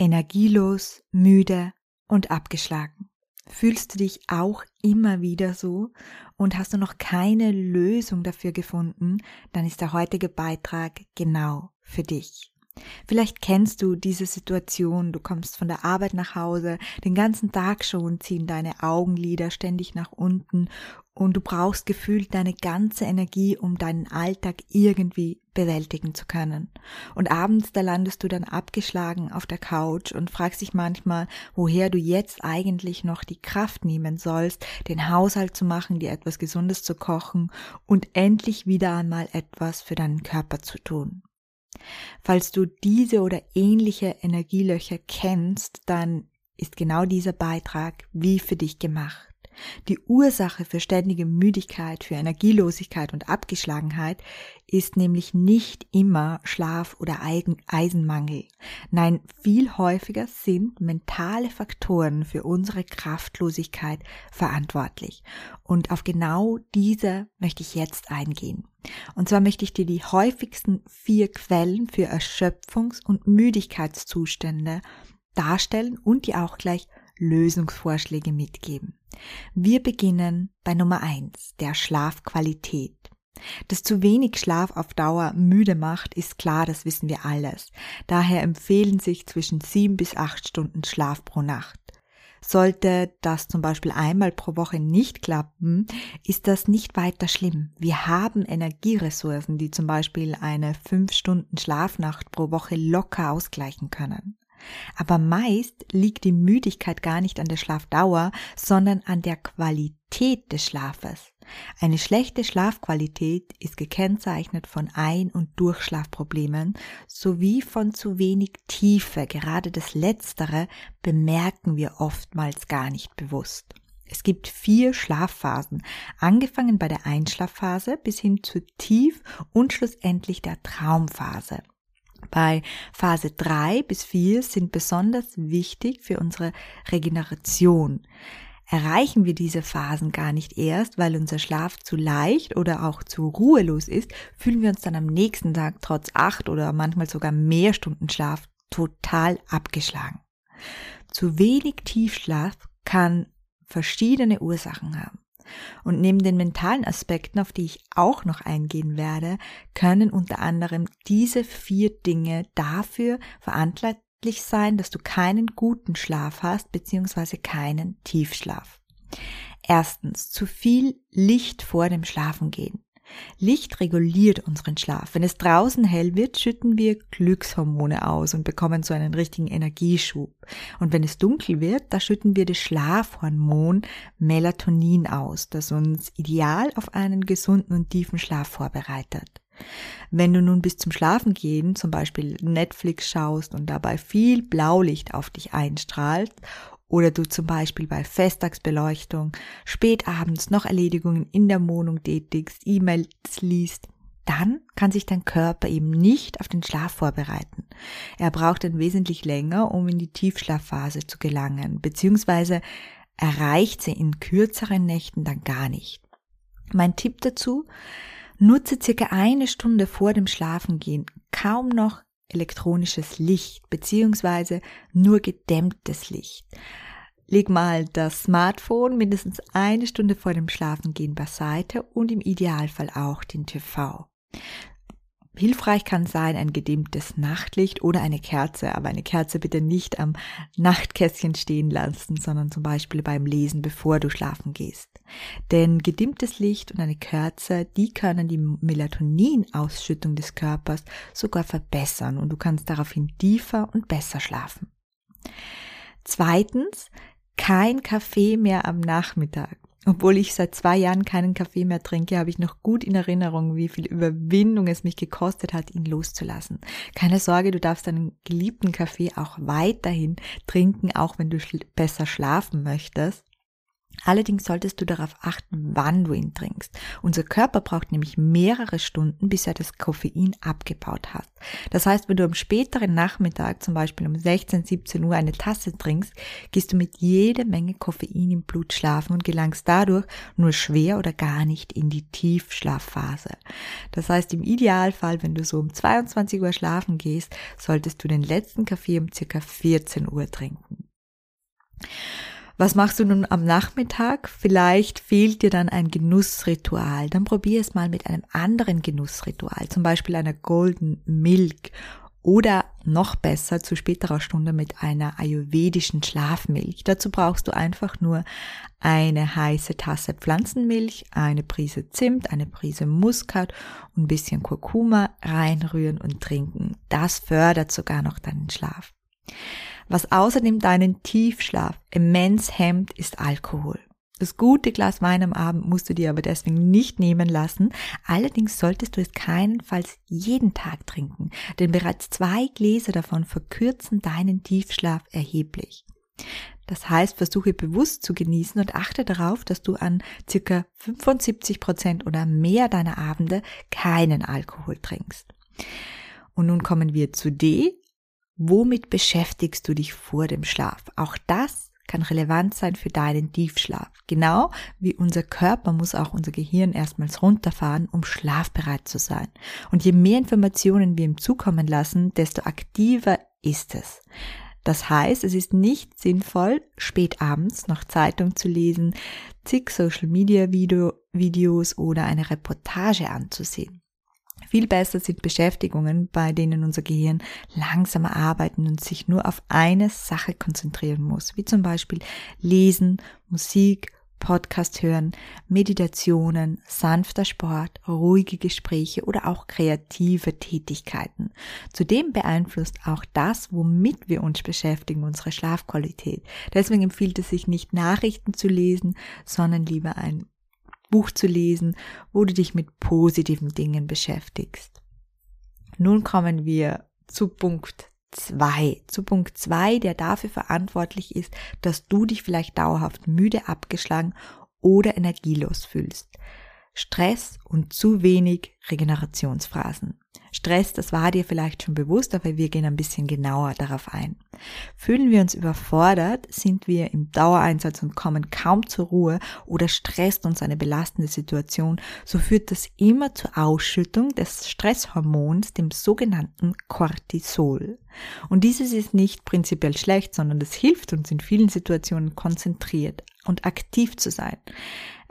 Energielos, müde und abgeschlagen. Fühlst du dich auch immer wieder so und hast du noch keine Lösung dafür gefunden, dann ist der heutige Beitrag genau für dich. Vielleicht kennst du diese Situation, du kommst von der Arbeit nach Hause, den ganzen Tag schon ziehen deine Augenlider ständig nach unten und du brauchst gefühlt deine ganze Energie, um deinen Alltag irgendwie bewältigen zu können. Und abends, da landest du dann abgeschlagen auf der Couch und fragst dich manchmal, woher du jetzt eigentlich noch die Kraft nehmen sollst, den Haushalt zu machen, dir etwas Gesundes zu kochen und endlich wieder einmal etwas für deinen Körper zu tun. Falls du diese oder ähnliche Energielöcher kennst, dann ist genau dieser Beitrag wie für dich gemacht. Die Ursache für ständige Müdigkeit, für Energielosigkeit und Abgeschlagenheit ist nämlich nicht immer Schlaf oder Eisenmangel. Nein, viel häufiger sind mentale Faktoren für unsere Kraftlosigkeit verantwortlich. Und auf genau diese möchte ich jetzt eingehen. Und zwar möchte ich dir die häufigsten vier Quellen für Erschöpfungs- und Müdigkeitszustände darstellen und dir auch gleich Lösungsvorschläge mitgeben. Wir beginnen bei Nummer eins, der Schlafqualität. Dass zu wenig Schlaf auf Dauer müde macht, ist klar, das wissen wir alles. Daher empfehlen sich zwischen sieben bis acht Stunden Schlaf pro Nacht. Sollte das zum Beispiel einmal pro Woche nicht klappen, ist das nicht weiter schlimm. Wir haben Energieressourcen, die zum Beispiel eine fünf Stunden Schlafnacht pro Woche locker ausgleichen können. Aber meist liegt die Müdigkeit gar nicht an der Schlafdauer, sondern an der Qualität des Schlafes. Eine schlechte Schlafqualität ist gekennzeichnet von Ein- und Durchschlafproblemen sowie von zu wenig Tiefe. Gerade das Letztere bemerken wir oftmals gar nicht bewusst. Es gibt vier Schlafphasen, angefangen bei der Einschlafphase bis hin zu Tief und schlussendlich der Traumphase. Bei Phase 3 bis 4 sind besonders wichtig für unsere Regeneration. Erreichen wir diese Phasen gar nicht erst, weil unser Schlaf zu leicht oder auch zu ruhelos ist, fühlen wir uns dann am nächsten Tag trotz acht oder manchmal sogar mehr Stunden Schlaf total abgeschlagen. Zu wenig Tiefschlaf kann verschiedene Ursachen haben. Und neben den mentalen Aspekten, auf die ich auch noch eingehen werde, können unter anderem diese vier Dinge dafür verantwortlich sein, dass du keinen guten Schlaf hast, beziehungsweise keinen Tiefschlaf. Erstens, zu viel Licht vor dem Schlafengehen. Licht reguliert unseren Schlaf. Wenn es draußen hell wird, schütten wir Glückshormone aus und bekommen so einen richtigen Energieschub. Und wenn es dunkel wird, da schütten wir das Schlafhormon Melatonin aus, das uns ideal auf einen gesunden und tiefen Schlaf vorbereitet. Wenn du nun bis zum Schlafengehen zum Beispiel Netflix schaust und dabei viel Blaulicht auf dich einstrahlt oder du zum Beispiel bei Festtagsbeleuchtung spät abends noch Erledigungen in der Wohnung tätigst, E-Mails liest, dann kann sich dein Körper eben nicht auf den Schlaf vorbereiten. Er braucht dann wesentlich länger, um in die Tiefschlafphase zu gelangen, beziehungsweise erreicht sie in kürzeren Nächten dann gar nicht. Mein Tipp dazu, nutze circa eine Stunde vor dem Schlafengehen kaum noch elektronisches Licht beziehungsweise nur gedämmtes Licht. Leg mal das Smartphone mindestens eine Stunde vor dem Schlafengehen beiseite und im Idealfall auch den TV. Hilfreich kann sein ein gedimmtes Nachtlicht oder eine Kerze, aber eine Kerze bitte nicht am Nachtkästchen stehen lassen, sondern zum Beispiel beim Lesen, bevor du schlafen gehst. Denn gedimmtes Licht und eine Kerze, die können die Melatoninausschüttung des Körpers sogar verbessern und du kannst daraufhin tiefer und besser schlafen. Zweitens, kein Kaffee mehr am Nachmittag. Obwohl ich seit zwei Jahren keinen Kaffee mehr trinke, habe ich noch gut in Erinnerung, wie viel Überwindung es mich gekostet hat, ihn loszulassen. Keine Sorge, du darfst deinen geliebten Kaffee auch weiterhin trinken, auch wenn du schl besser schlafen möchtest. Allerdings solltest du darauf achten, wann du ihn trinkst. Unser Körper braucht nämlich mehrere Stunden, bis er das Koffein abgebaut hat. Das heißt, wenn du am späteren Nachmittag, zum Beispiel um 16, 17 Uhr eine Tasse trinkst, gehst du mit jeder Menge Koffein im Blut schlafen und gelangst dadurch nur schwer oder gar nicht in die Tiefschlafphase. Das heißt, im Idealfall, wenn du so um 22 Uhr schlafen gehst, solltest du den letzten Kaffee um circa 14 Uhr trinken. Was machst du nun am Nachmittag? Vielleicht fehlt dir dann ein Genussritual. Dann probier es mal mit einem anderen Genussritual, zum Beispiel einer Golden Milk oder noch besser zu späterer Stunde mit einer ayurvedischen Schlafmilch. Dazu brauchst du einfach nur eine heiße Tasse Pflanzenmilch, eine Prise Zimt, eine Prise Muskat und ein bisschen Kurkuma reinrühren und trinken. Das fördert sogar noch deinen Schlaf. Was außerdem deinen Tiefschlaf immens hemmt, ist Alkohol. Das gute Glas Wein am Abend musst du dir aber deswegen nicht nehmen lassen. Allerdings solltest du es keinenfalls jeden Tag trinken, denn bereits zwei Gläser davon verkürzen deinen Tiefschlaf erheblich. Das heißt, versuche bewusst zu genießen und achte darauf, dass du an circa 75 Prozent oder mehr deiner Abende keinen Alkohol trinkst. Und nun kommen wir zu D, Womit beschäftigst du dich vor dem Schlaf? Auch das kann relevant sein für deinen Tiefschlaf. Genau wie unser Körper muss auch unser Gehirn erstmals runterfahren, um schlafbereit zu sein. Und je mehr Informationen wir ihm zukommen lassen, desto aktiver ist es. Das heißt, es ist nicht sinnvoll, spät abends noch Zeitung zu lesen, zig Social Media Video, Videos oder eine Reportage anzusehen. Viel besser sind Beschäftigungen, bei denen unser Gehirn langsamer arbeiten und sich nur auf eine Sache konzentrieren muss, wie zum Beispiel Lesen, Musik, Podcast hören, Meditationen, sanfter Sport, ruhige Gespräche oder auch kreative Tätigkeiten. Zudem beeinflusst auch das, womit wir uns beschäftigen, unsere Schlafqualität. Deswegen empfiehlt es sich nicht Nachrichten zu lesen, sondern lieber ein Buch zu lesen, wo du dich mit positiven Dingen beschäftigst. Nun kommen wir zu Punkt zwei. Zu Punkt zwei, der dafür verantwortlich ist, dass du dich vielleicht dauerhaft müde, abgeschlagen oder energielos fühlst. Stress und zu wenig Regenerationsphasen. Stress, das war dir vielleicht schon bewusst, aber wir gehen ein bisschen genauer darauf ein. Fühlen wir uns überfordert, sind wir im Dauereinsatz und kommen kaum zur Ruhe oder stresst uns eine belastende Situation, so führt das immer zur Ausschüttung des Stresshormons, dem sogenannten Cortisol. Und dieses ist nicht prinzipiell schlecht, sondern es hilft uns in vielen Situationen konzentriert und aktiv zu sein.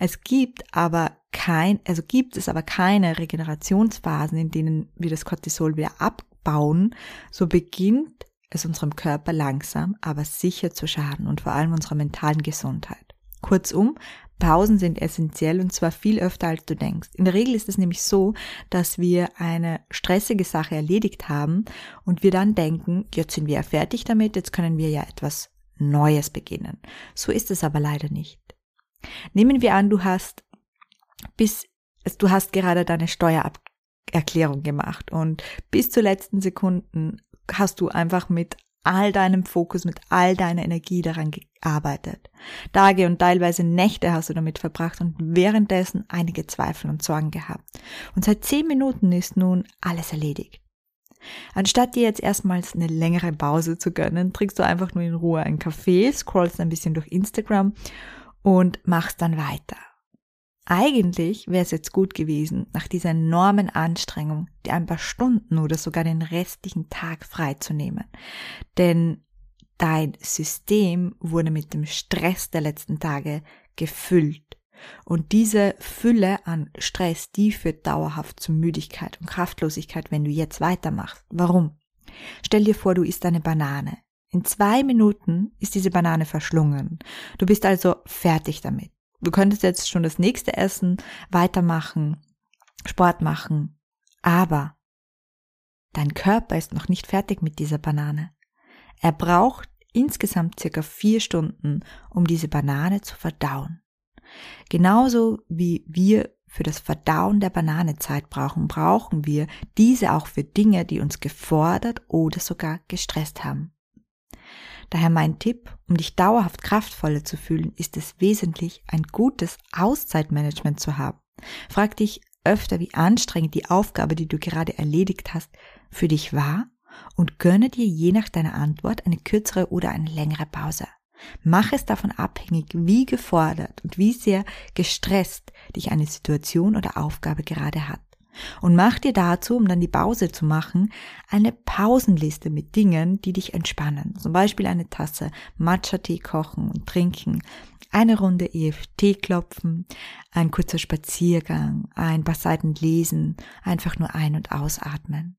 Es gibt aber kein, also gibt es aber keine Regenerationsphasen, in denen wir das Cortisol wieder abbauen, so beginnt es unserem Körper langsam, aber sicher zu schaden und vor allem unserer mentalen Gesundheit. Kurzum, Pausen sind essentiell und zwar viel öfter als du denkst. In der Regel ist es nämlich so, dass wir eine stressige Sache erledigt haben und wir dann denken, jetzt sind wir ja fertig damit, jetzt können wir ja etwas Neues beginnen. So ist es aber leider nicht. Nehmen wir an, du hast bis, du hast gerade deine Steuererklärung gemacht und bis zur letzten Sekunden hast du einfach mit all deinem Fokus, mit all deiner Energie daran gearbeitet. Tage und teilweise Nächte hast du damit verbracht und währenddessen einige Zweifel und Sorgen gehabt. Und seit zehn Minuten ist nun alles erledigt. Anstatt dir jetzt erstmals eine längere Pause zu gönnen, trinkst du einfach nur in Ruhe einen Kaffee, scrollst ein bisschen durch Instagram und machst dann weiter. Eigentlich wäre es jetzt gut gewesen, nach dieser enormen Anstrengung, dir ein paar Stunden oder sogar den restlichen Tag freizunehmen. Denn dein System wurde mit dem Stress der letzten Tage gefüllt. Und diese Fülle an Stress, die führt dauerhaft zu Müdigkeit und Kraftlosigkeit, wenn du jetzt weitermachst. Warum? Stell dir vor, du isst eine Banane. In zwei Minuten ist diese Banane verschlungen. Du bist also fertig damit. Du könntest jetzt schon das nächste essen, weitermachen, Sport machen. Aber dein Körper ist noch nicht fertig mit dieser Banane. Er braucht insgesamt circa vier Stunden, um diese Banane zu verdauen. Genauso wie wir für das Verdauen der Banane Zeit brauchen, brauchen wir diese auch für Dinge, die uns gefordert oder sogar gestresst haben. Daher mein Tipp, um dich dauerhaft kraftvoller zu fühlen, ist es wesentlich, ein gutes Auszeitmanagement zu haben. Frag dich öfter, wie anstrengend die Aufgabe, die du gerade erledigt hast, für dich war und gönne dir je nach deiner Antwort eine kürzere oder eine längere Pause. Mach es davon abhängig, wie gefordert und wie sehr gestresst dich eine Situation oder Aufgabe gerade hat. Und mach dir dazu, um dann die Pause zu machen, eine Pausenliste mit Dingen, die dich entspannen. Zum Beispiel eine Tasse Matcha-Tee kochen und trinken, eine Runde EFT klopfen, ein kurzer Spaziergang, ein paar Seiten lesen, einfach nur ein- und ausatmen.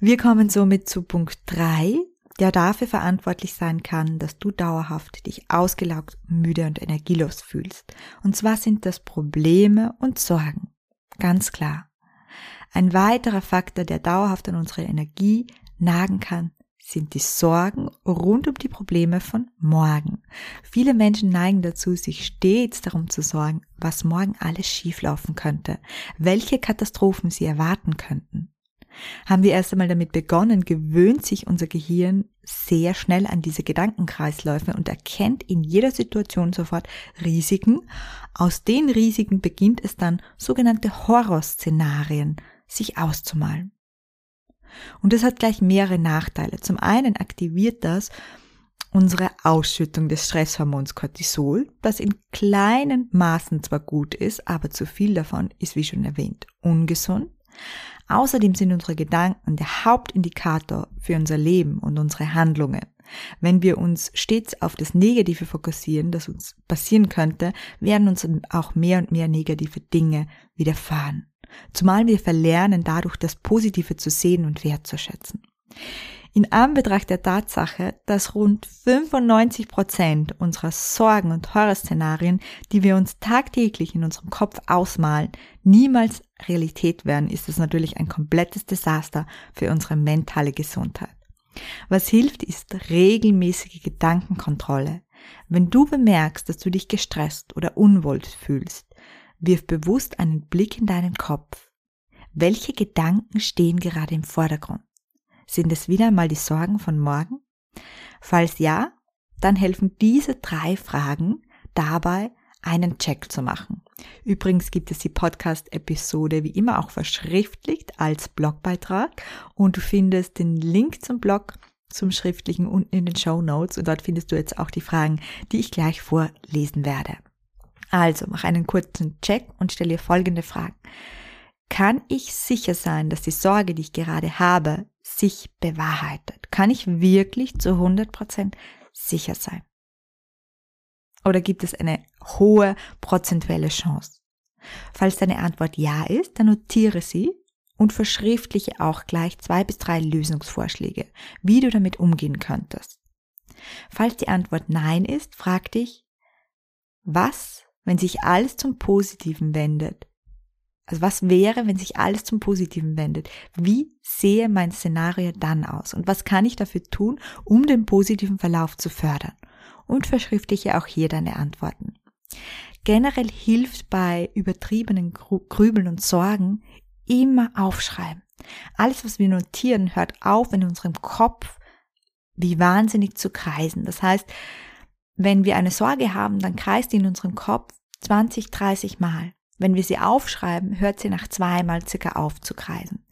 Wir kommen somit zu Punkt drei, der dafür verantwortlich sein kann, dass du dauerhaft dich ausgelaugt, müde und energielos fühlst. Und zwar sind das Probleme und Sorgen. Ganz klar. Ein weiterer Faktor, der dauerhaft an unsere Energie nagen kann, sind die Sorgen rund um die Probleme von morgen. Viele Menschen neigen dazu, sich stets darum zu sorgen, was morgen alles schieflaufen könnte, welche Katastrophen sie erwarten könnten. Haben wir erst einmal damit begonnen, gewöhnt sich unser Gehirn sehr schnell an diese Gedankenkreisläufe und erkennt in jeder Situation sofort Risiken. Aus den Risiken beginnt es dann, sogenannte Horrorszenarien sich auszumalen. Und das hat gleich mehrere Nachteile. Zum einen aktiviert das unsere Ausschüttung des Stresshormons Cortisol, das in kleinen Maßen zwar gut ist, aber zu viel davon ist, wie schon erwähnt, ungesund. Außerdem sind unsere Gedanken der Hauptindikator für unser Leben und unsere Handlungen. Wenn wir uns stets auf das Negative fokussieren, das uns passieren könnte, werden uns auch mehr und mehr negative Dinge widerfahren. Zumal wir verlernen, dadurch das Positive zu sehen und wertzuschätzen. In Anbetracht der Tatsache, dass rund 95 Prozent unserer Sorgen und Horrorszenarien, die wir uns tagtäglich in unserem Kopf ausmalen, niemals Realität werden, ist es natürlich ein komplettes Desaster für unsere mentale Gesundheit. Was hilft, ist regelmäßige Gedankenkontrolle. Wenn du bemerkst, dass du dich gestresst oder unwohl fühlst, wirf bewusst einen Blick in deinen Kopf. Welche Gedanken stehen gerade im Vordergrund? Sind es wieder mal die Sorgen von morgen? Falls ja, dann helfen diese drei Fragen dabei, einen Check zu machen. Übrigens gibt es die Podcast-Episode wie immer auch verschriftlicht als Blogbeitrag und du findest den Link zum Blog zum Schriftlichen unten in den Show Notes und dort findest du jetzt auch die Fragen, die ich gleich vorlesen werde. Also mach einen kurzen Check und stell dir folgende Fragen. Kann ich sicher sein, dass die Sorge, die ich gerade habe, sich bewahrheitet? Kann ich wirklich zu 100% sicher sein? Oder gibt es eine hohe prozentuelle Chance? Falls deine Antwort ja ist, dann notiere sie und verschriftliche auch gleich zwei bis drei Lösungsvorschläge, wie du damit umgehen könntest. Falls die Antwort nein ist, frag dich, was, wenn sich alles zum Positiven wendet, also was wäre, wenn sich alles zum Positiven wendet? Wie sehe mein Szenario dann aus? Und was kann ich dafür tun, um den positiven Verlauf zu fördern? Und verschriftliche auch hier deine Antworten. Generell hilft bei übertriebenen Grübeln und Sorgen immer aufschreiben. Alles, was wir notieren, hört auf in unserem Kopf wie wahnsinnig zu kreisen. Das heißt, wenn wir eine Sorge haben, dann kreist die in unserem Kopf 20, 30 Mal. Wenn wir sie aufschreiben, hört sie nach zweimal circa auf zu kreisen.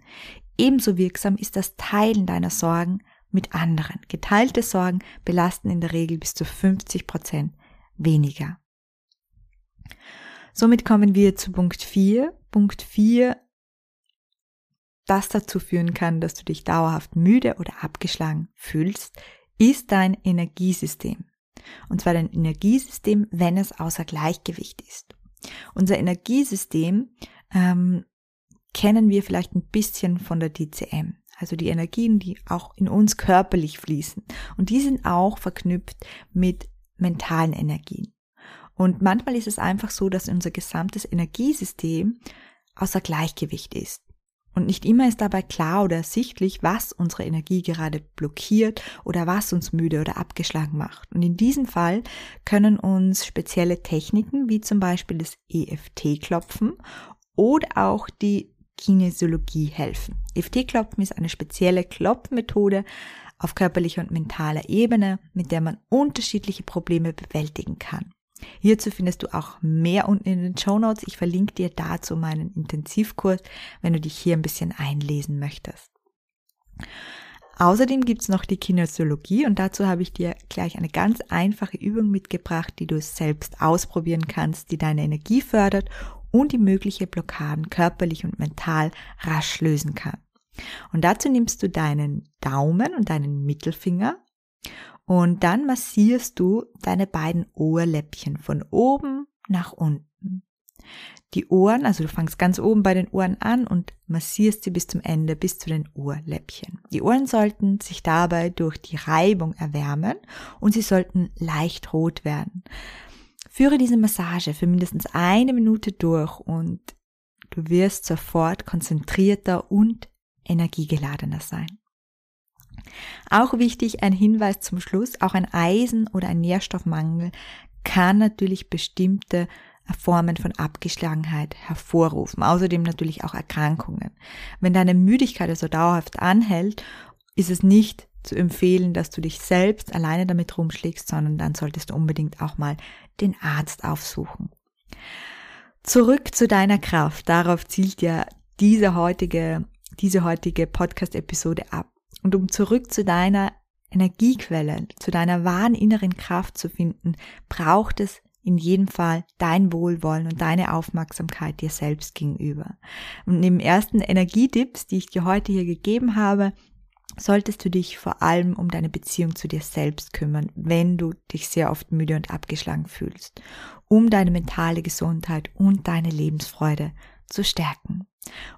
Ebenso wirksam ist das Teilen deiner Sorgen mit anderen. Geteilte Sorgen belasten in der Regel bis zu 50 Prozent weniger. Somit kommen wir zu Punkt 4. Punkt 4, das dazu führen kann, dass du dich dauerhaft müde oder abgeschlagen fühlst, ist dein Energiesystem. Und zwar dein Energiesystem, wenn es außer Gleichgewicht ist. Unser Energiesystem ähm, kennen wir vielleicht ein bisschen von der DCM. Also die Energien, die auch in uns körperlich fließen. Und die sind auch verknüpft mit mentalen Energien. Und manchmal ist es einfach so, dass unser gesamtes Energiesystem außer Gleichgewicht ist. Und nicht immer ist dabei klar oder ersichtlich, was unsere Energie gerade blockiert oder was uns müde oder abgeschlagen macht. Und in diesem Fall können uns spezielle Techniken wie zum Beispiel das EFT-Klopfen oder auch die Kinesiologie helfen. EFT-Klopfen ist eine spezielle Klopfmethode auf körperlicher und mentaler Ebene, mit der man unterschiedliche Probleme bewältigen kann. Hierzu findest du auch mehr unten in den Show Notes. Ich verlinke dir dazu meinen Intensivkurs, wenn du dich hier ein bisschen einlesen möchtest. Außerdem gibt's noch die Kinesiologie und dazu habe ich dir gleich eine ganz einfache Übung mitgebracht, die du selbst ausprobieren kannst, die deine Energie fördert und die mögliche Blockaden körperlich und mental rasch lösen kann. Und dazu nimmst du deinen Daumen und deinen Mittelfinger und dann massierst du deine beiden Ohrläppchen von oben nach unten. Die Ohren, also du fangst ganz oben bei den Ohren an und massierst sie bis zum Ende, bis zu den Ohrläppchen. Die Ohren sollten sich dabei durch die Reibung erwärmen und sie sollten leicht rot werden. Führe diese Massage für mindestens eine Minute durch und du wirst sofort konzentrierter und energiegeladener sein. Auch wichtig ein Hinweis zum Schluss, auch ein Eisen- oder ein Nährstoffmangel kann natürlich bestimmte Formen von Abgeschlagenheit hervorrufen. Außerdem natürlich auch Erkrankungen. Wenn deine Müdigkeit also dauerhaft anhält, ist es nicht zu empfehlen, dass du dich selbst alleine damit rumschlägst, sondern dann solltest du unbedingt auch mal den Arzt aufsuchen. Zurück zu deiner Kraft. Darauf zielt ja diese heutige, diese heutige Podcast-Episode ab. Und um zurück zu deiner Energiequelle, zu deiner wahren inneren Kraft zu finden, braucht es in jedem Fall dein Wohlwollen und deine Aufmerksamkeit dir selbst gegenüber. Und neben ersten Energietipps, die ich dir heute hier gegeben habe, solltest du dich vor allem um deine Beziehung zu dir selbst kümmern, wenn du dich sehr oft müde und abgeschlagen fühlst, um deine mentale Gesundheit und deine Lebensfreude zu stärken.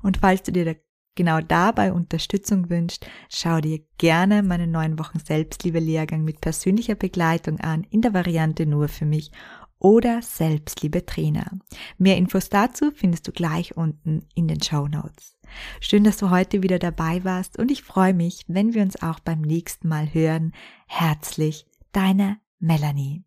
Und falls du dir genau dabei Unterstützung wünscht, schau dir gerne meinen neuen Wochen Selbstliebe-Lehrgang mit persönlicher Begleitung an, in der Variante nur für mich oder Selbstliebe Trainer. Mehr Infos dazu findest du gleich unten in den Show Notes. Schön, dass du heute wieder dabei warst und ich freue mich, wenn wir uns auch beim nächsten Mal hören. Herzlich, deine Melanie.